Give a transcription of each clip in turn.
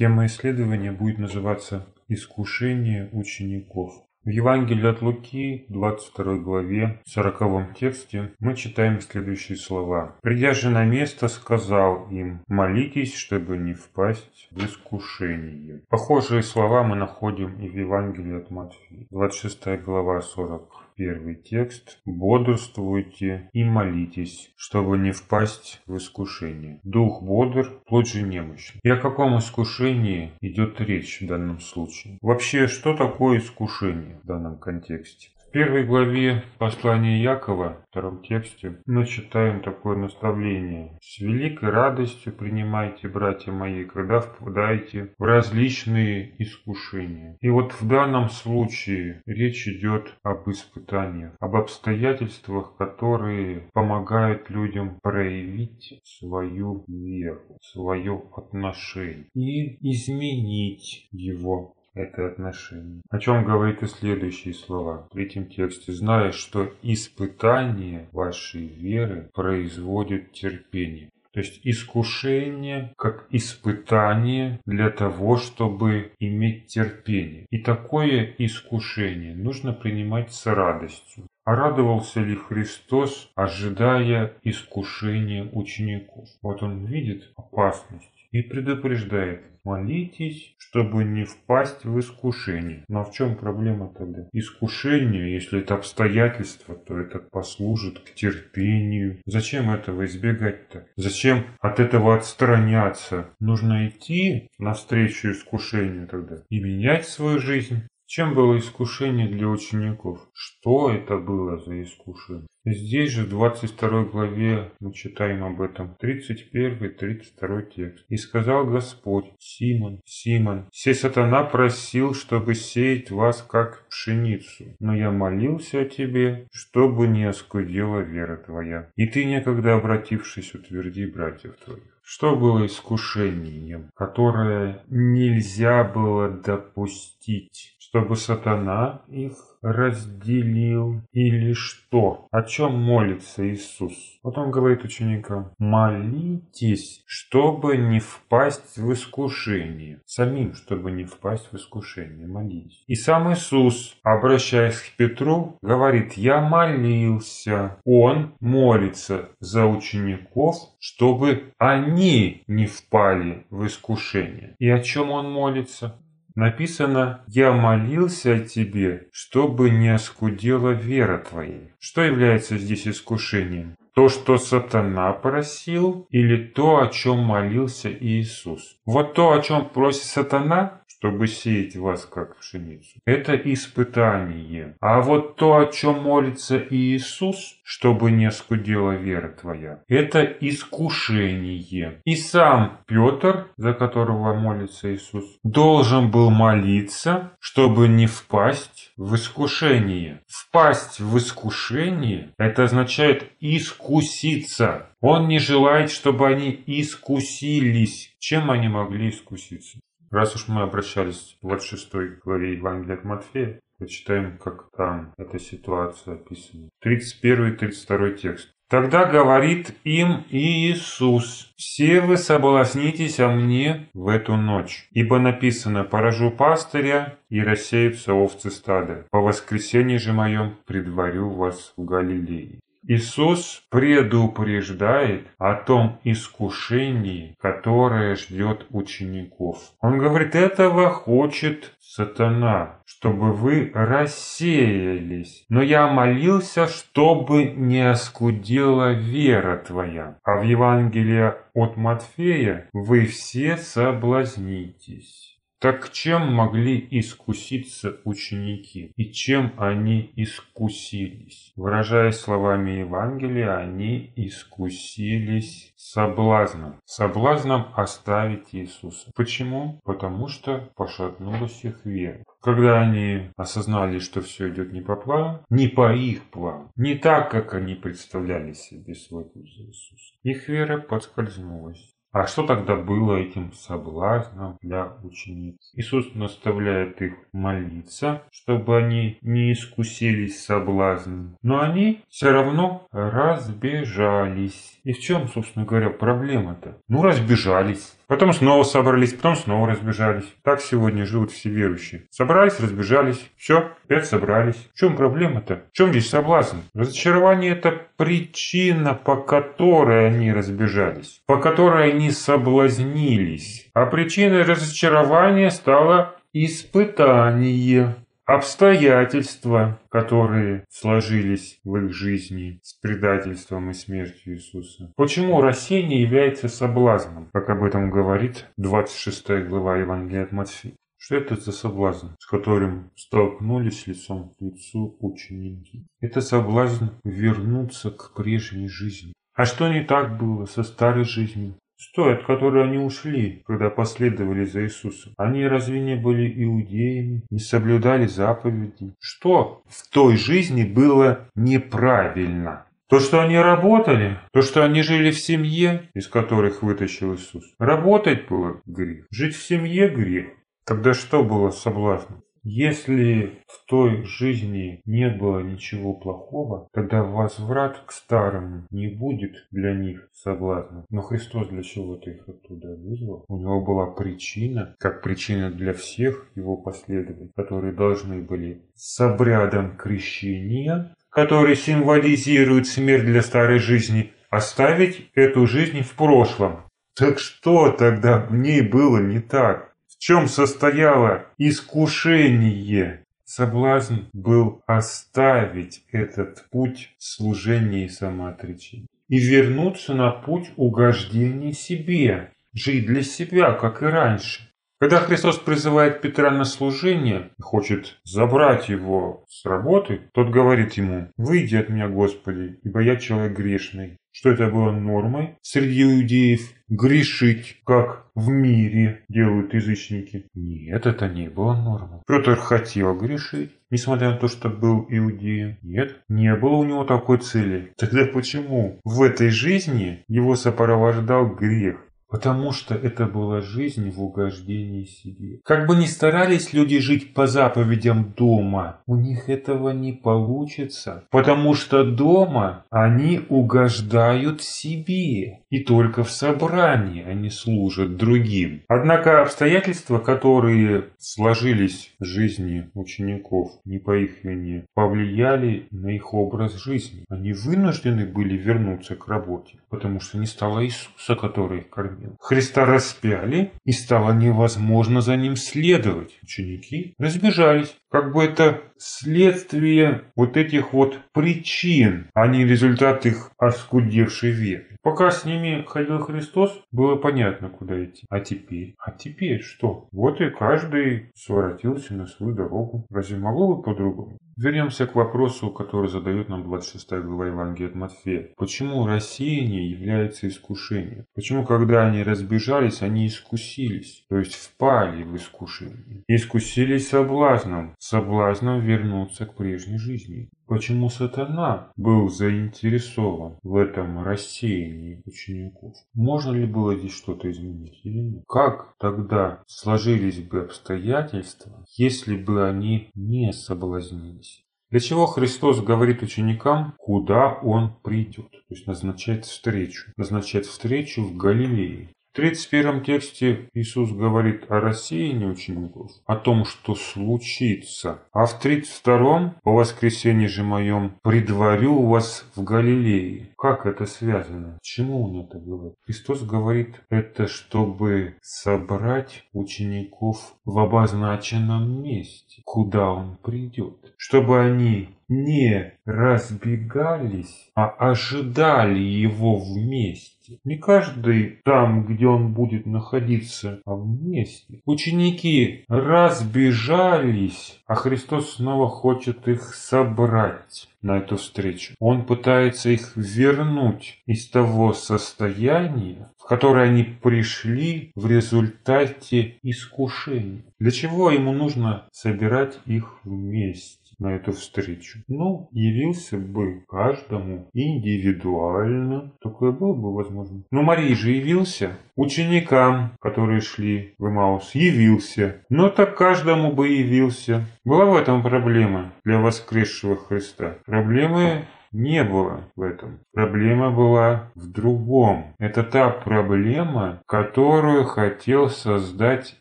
Тема исследования будет называться «Искушение учеников». В Евангелии от Луки, 22 главе, 40 тексте, мы читаем следующие слова. «Придя же на место, сказал им, молитесь, чтобы не впасть в искушение». Похожие слова мы находим и в Евангелии от Матфея, 26 глава, 40 первый текст. «Бодрствуйте и молитесь, чтобы не впасть в искушение. Дух бодр, плоть же немощен». И о каком искушении идет речь в данном случае? Вообще, что такое искушение в данном контексте? В первой главе послания Якова, втором тексте, мы читаем такое наставление. «С великой радостью принимайте, братья мои, когда впадаете в различные искушения». И вот в данном случае речь идет об испытаниях, об обстоятельствах, которые помогают людям проявить свою веру, свое отношение и изменить его это отношение. О чем говорит и следующие слова в третьем тексте. «Зная, что испытание вашей веры производит терпение». То есть искушение как испытание для того, чтобы иметь терпение. И такое искушение нужно принимать с радостью. А радовался ли Христос, ожидая искушения учеников? Вот он видит опасность и предупреждает Молитесь, чтобы не впасть в искушение. Но в чем проблема тогда? Искушение, если это обстоятельства, то это послужит к терпению. Зачем этого избегать-то? Зачем от этого отстраняться? Нужно идти навстречу искушению тогда и менять свою жизнь. Чем было искушение для учеников? Что это было за искушение? Здесь же в 22 главе мы читаем об этом 31-32 текст. «И сказал Господь, Симон, Симон, сей сатана просил, чтобы сеять вас как пшеницу, но я молился о тебе, чтобы не оскудела вера твоя. И ты, некогда обратившись, утверди братьев твоих». Что было искушением, которое нельзя было допустить, чтобы сатана их разделил или что? О чем молится Иисус? Вот он говорит ученикам, молитесь, чтобы не впасть в искушение. Самим, чтобы не впасть в искушение, молитесь. И сам Иисус, обращаясь к Петру, говорит, я молился. Он молится за учеников, чтобы они не впали в искушение. И о чем он молится? Написано «Я молился о тебе, чтобы не оскудела вера твоя». Что является здесь искушением? То, что сатана просил, или то, о чем молился Иисус? Вот то, о чем просит сатана, чтобы сеять вас как пшеницу. Это испытание. А вот то, о чем молится Иисус, чтобы не оскудела вера твоя, это искушение. И сам Петр, за которого молится Иисус, должен был молиться, чтобы не впасть в искушение. Впасть в искушение – это означает искуситься. Он не желает, чтобы они искусились. Чем они могли искуситься? Раз уж мы обращались в 26 главе Евангелия от Матфея, почитаем, как там эта ситуация описана. 31 и 32 текст. Тогда говорит им Иисус, «Все вы соблазнитесь о мне в эту ночь, ибо написано, поражу пастыря и рассеются овцы стада. По воскресенье же моем предварю вас в Галилее». Иисус предупреждает о том искушении, которое ждет учеников. Он говорит, этого хочет сатана, чтобы вы рассеялись. Но я молился, чтобы не оскудела вера твоя. А в Евангелии от Матфея вы все соблазнитесь. Так чем могли искуситься ученики и чем они искусились? Выражаясь словами Евангелия, они искусились соблазном. Соблазном оставить Иисуса. Почему? Потому что пошатнулась их вера. Когда они осознали, что все идет не по плану, не по их плану, не так, как они представляли себе свой путь за Иисуса, их вера подскользнулась. А что тогда было этим соблазном для учениц? Иисус наставляет их молиться, чтобы они не искусились соблазном. Но они все равно разбежались. И в чем, собственно говоря, проблема-то? Ну, разбежались. Потом снова собрались, потом снова разбежались. Так сегодня живут все верующие. Собрались, разбежались. Все, опять собрались. В чем проблема-то? В чем здесь соблазн? Разочарование – это причина, по которой они разбежались, по которой они соблазнились. А причиной разочарования стало испытание обстоятельства, которые сложились в их жизни с предательством и смертью Иисуса. Почему рассеяние является соблазном, как об этом говорит 26 глава Евангелия от Матфея? Что это за соблазн, с которым столкнулись лицом к лицу ученики? Это соблазн вернуться к прежней жизни. А что не так было со старой жизнью? С той, от которой они ушли, когда последовали за Иисусом. Они разве не были иудеями, не соблюдали заповеди? Что в той жизни было неправильно? То, что они работали, то, что они жили в семье, из которых вытащил Иисус. Работать было грех, жить в семье грех. Тогда что было соблазном? Если в той жизни не было ничего плохого, тогда возврат к старому не будет для них соблазном. Но Христос для чего-то их оттуда вызвал. У него была причина, как причина для всех его последователей, которые должны были с обрядом крещения, который символизирует смерть для старой жизни, оставить эту жизнь в прошлом. Так что тогда в ней было не так? Чем состояло искушение? Соблазн был оставить этот путь служения и самоотречения и вернуться на путь угождения себе, жить для себя, как и раньше. Когда Христос призывает Петра на служение и хочет забрать его с работы, тот говорит ему, «Выйди от меня, Господи, ибо я человек грешный». Что это было нормой среди иудеев грешить, как в мире делают язычники? Нет, это не было нормой. Петр хотел грешить, несмотря на то, что был иудеем. Нет, не было у него такой цели. Тогда почему в этой жизни его сопровождал грех? Потому что это была жизнь в угождении себе. Как бы ни старались люди жить по заповедям дома, у них этого не получится. Потому что дома они угождают себе. И только в собрании они служат другим. Однако обстоятельства, которые сложились в жизни учеников не по их вине, повлияли на их образ жизни. Они вынуждены были вернуться к работе, потому что не стало Иисуса, который их кормил кормил. Христа распяли, и стало невозможно за ним следовать. Ученики разбежались. Как бы это следствие вот этих вот причин, а не результат их оскудевшей веры. Пока с ними ходил Христос, было понятно, куда идти. А теперь? А теперь что? Вот и каждый своротился на свою дорогу. Разве могло бы по-другому? Вернемся к вопросу, который задает нам 26 глава Евангелия от Матфея. Почему рассеяние является искушением? Почему, когда они разбежались, они искусились, то есть впали в искушение? Искусились соблазном, соблазном вернуться к прежней жизни. Почему сатана был заинтересован в этом рассеянии учеников? Можно ли было здесь что-то изменить или нет? Как тогда сложились бы обстоятельства, если бы они не соблазнились? Для чего Христос говорит ученикам, куда Он придет? То есть назначает встречу. Назначает встречу в Галилее. В 31 тексте Иисус говорит о рассеянии учеников, о том, что случится. А в 32 по воскресенье же моем предварю вас в Галилее. Как это связано? Чему он это говорит? Христос говорит это, чтобы собрать учеников в обозначенном месте, куда он придет. Чтобы они не разбегались, а ожидали его вместе. Не каждый там, где он будет находиться, а вместе. Ученики разбежались, а Христос снова хочет их собрать на эту встречу. Он пытается их вернуть из того состояния, в которое они пришли в результате искушения. Для чего ему нужно собирать их вместе? На эту встречу. Ну, явился бы каждому индивидуально. Такое было бы возможно. Но Марии же явился. Ученикам, которые шли в Имаус, явился. Но так каждому бы явился. Была в этом проблема для воскресшего Христа. Проблемы не было в этом. Проблема была в другом. Это та проблема, которую хотел создать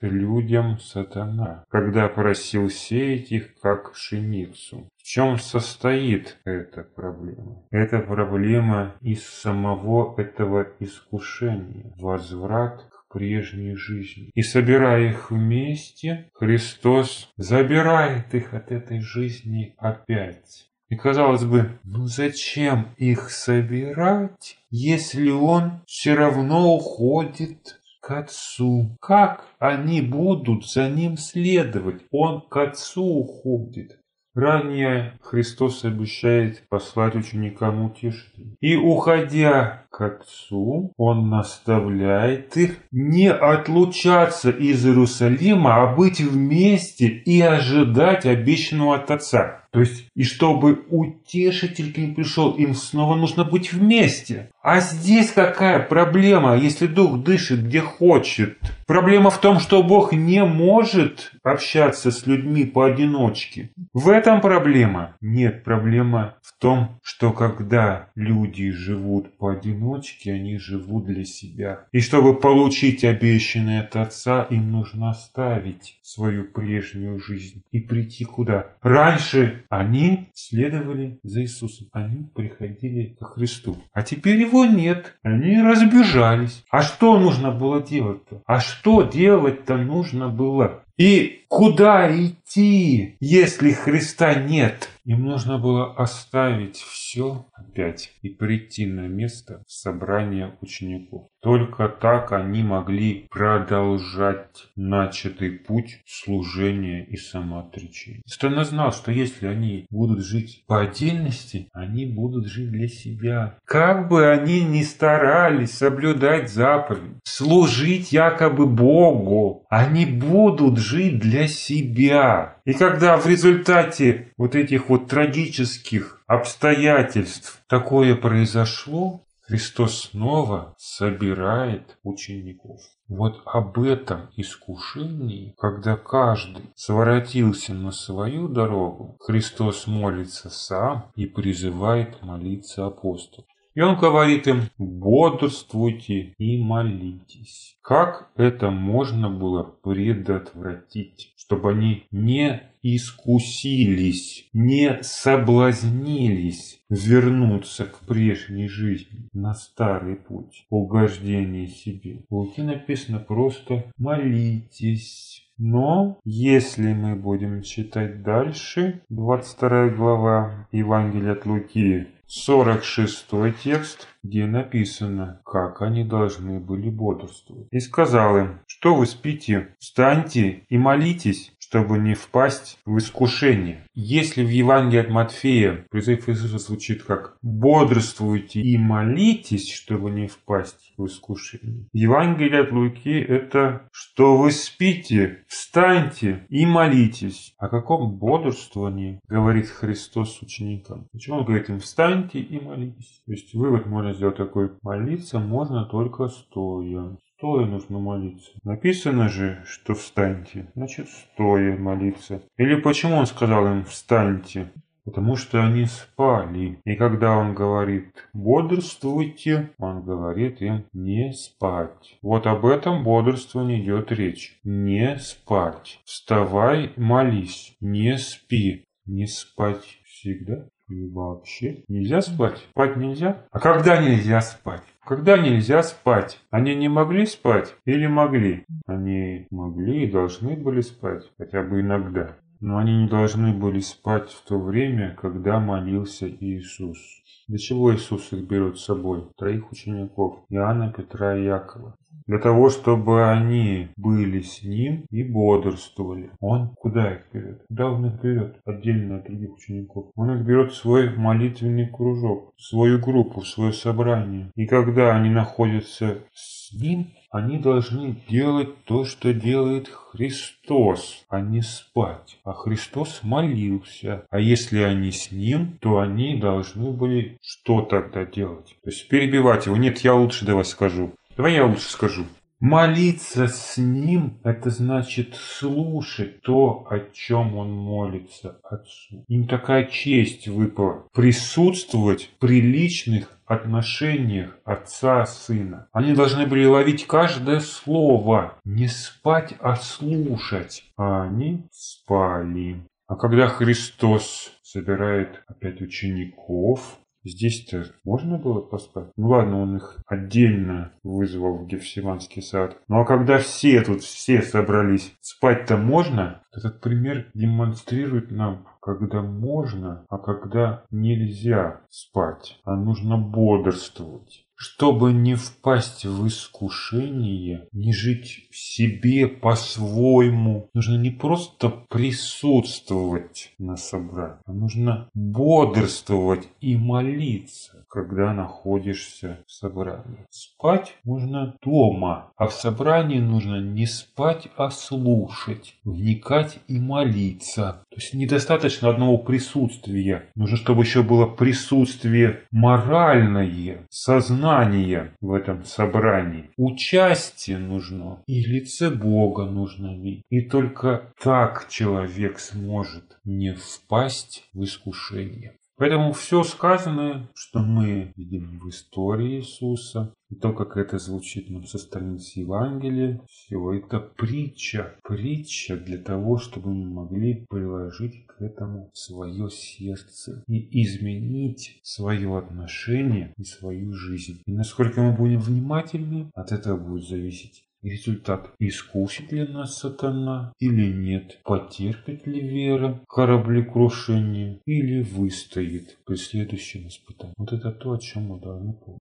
людям сатана, когда просил сеять их как пшеницу. В чем состоит эта проблема? Эта проблема из самого этого искушения. Возврат к прежней жизни. И собирая их вместе, Христос забирает их от этой жизни опять. И казалось бы, ну зачем их собирать, если он все равно уходит к Отцу? Как они будут за ним следовать? Он к Отцу уходит. Ранее Христос обещает послать ученикам утешителя. И уходя к Отцу, Он наставляет их не отлучаться из Иерусалима, а быть вместе и ожидать обещанного от Отца. То есть, и чтобы утешитель к ним пришел, им снова нужно быть вместе. А здесь какая проблема, если Дух дышит где хочет? Проблема в том, что Бог не может общаться с людьми поодиночке. В этом проблема? Нет, проблема в том, что когда люди живут поодиночке, они живут для себя. И чтобы получить обещанное от Отца, им нужно оставить свою прежнюю жизнь и прийти куда? Раньше они следовали за Иисусом, они приходили к Христу. А теперь его нет, они разбежались. А что нужно было делать-то? А что делать-то нужно было? И куда идти, если Христа нет? Им нужно было оставить все опять и прийти на место собрания учеников. Только так они могли продолжать начатый путь служения и самоотречения. Стана знал, что если они будут жить по отдельности, они будут жить для себя. Как бы они ни старались соблюдать заповедь, служить якобы Богу, они будут жить для себя. И когда в результате вот этих вот трагических обстоятельств такое произошло, Христос снова собирает учеников. Вот об этом искушении, когда каждый своротился на свою дорогу, Христос молится сам и призывает молиться апостол. И он говорит им, бодрствуйте и молитесь. Как это можно было предотвратить, чтобы они не искусились, не соблазнились вернуться к прежней жизни на старый путь угождения себе. В Луки написано просто «молитесь». Но если мы будем читать дальше, 22 глава Евангелия от Луки, 46 текст, где написано, как они должны были бодрствовать. И сказал им, что вы спите, встаньте и молитесь, чтобы не впасть в искушение. Если в Евангелии от Матфея призыв Иисуса звучит как «бодрствуйте и молитесь, чтобы не впасть в искушение», в Евангелии от Луки это «что вы спите, встаньте и молитесь». О каком бодрствовании говорит Христос ученикам? Почему он говорит им «встаньте и молитесь»? То есть вывод можно сделать такой «молиться можно только стоя». Стоя нужно молиться. Написано же, что встаньте. Значит, стоя молиться. Или почему он сказал им встаньте? Потому что они спали. И когда он говорит бодрствуйте, он говорит им не спать. Вот об этом бодрствовании идет речь. Не спать. Вставай, молись. Не спи. Не спать всегда и вообще. Нельзя спать? Спать нельзя? А когда нельзя спать? Когда нельзя спать? Они не могли спать или могли? Они могли и должны были спать, хотя бы иногда. Но они не должны были спать в то время, когда молился Иисус. Для чего Иисус их берет с собой? Троих учеников. Иоанна, Петра и Якова для того, чтобы они были с ним и бодрствовали. Он куда их берет? Куда он их берет? Отдельно от других учеников. Он их берет в свой молитвенный кружок, в свою группу, в свое собрание. И когда они находятся с ним, они должны делать то, что делает Христос, а не спать. А Христос молился. А если они с Ним, то они должны были что тогда делать? То есть перебивать его. Нет, я лучше давай скажу. Давай я лучше скажу. Молиться с ним – это значит слушать то, о чем он молится Отцу. Им такая честь выпала – присутствовать при личных отношениях отца-сына. Они должны были ловить каждое слово, не спать, а слушать. А они спали. А когда Христос собирает опять учеников, Здесь-то можно было поспать? Ну ладно, он их отдельно вызвал в Гефсиманский сад. Ну а когда все тут, все собрались, спать-то можно? Этот пример демонстрирует нам, когда можно, а когда нельзя спать, а нужно бодрствовать. Чтобы не впасть в искушение, не жить в себе по-своему, нужно не просто присутствовать на собрании, а нужно бодрствовать и молиться, когда находишься в собрании. Спать можно дома, а в собрании нужно не спать, а слушать, вникать и молиться. То есть недостаточно одного присутствия, нужно, чтобы еще было присутствие моральное, сознание сознание в этом собрании. Участие нужно и лице Бога нужно видеть. И только так человек сможет не впасть в искушение. Поэтому все сказанное, что мы видим в истории Иисуса, и то, как это звучит нам со страниц Евангелия, все это притча. Притча для того, чтобы мы могли приложить к этому свое сердце и изменить свое отношение и свою жизнь. И насколько мы будем внимательны, от этого будет зависеть Результат. Искусит ли нас сатана или нет? Потерпит ли вера кораблекрушение или выстоит при следующем испытании? Вот это то, о чем мы должны помнить.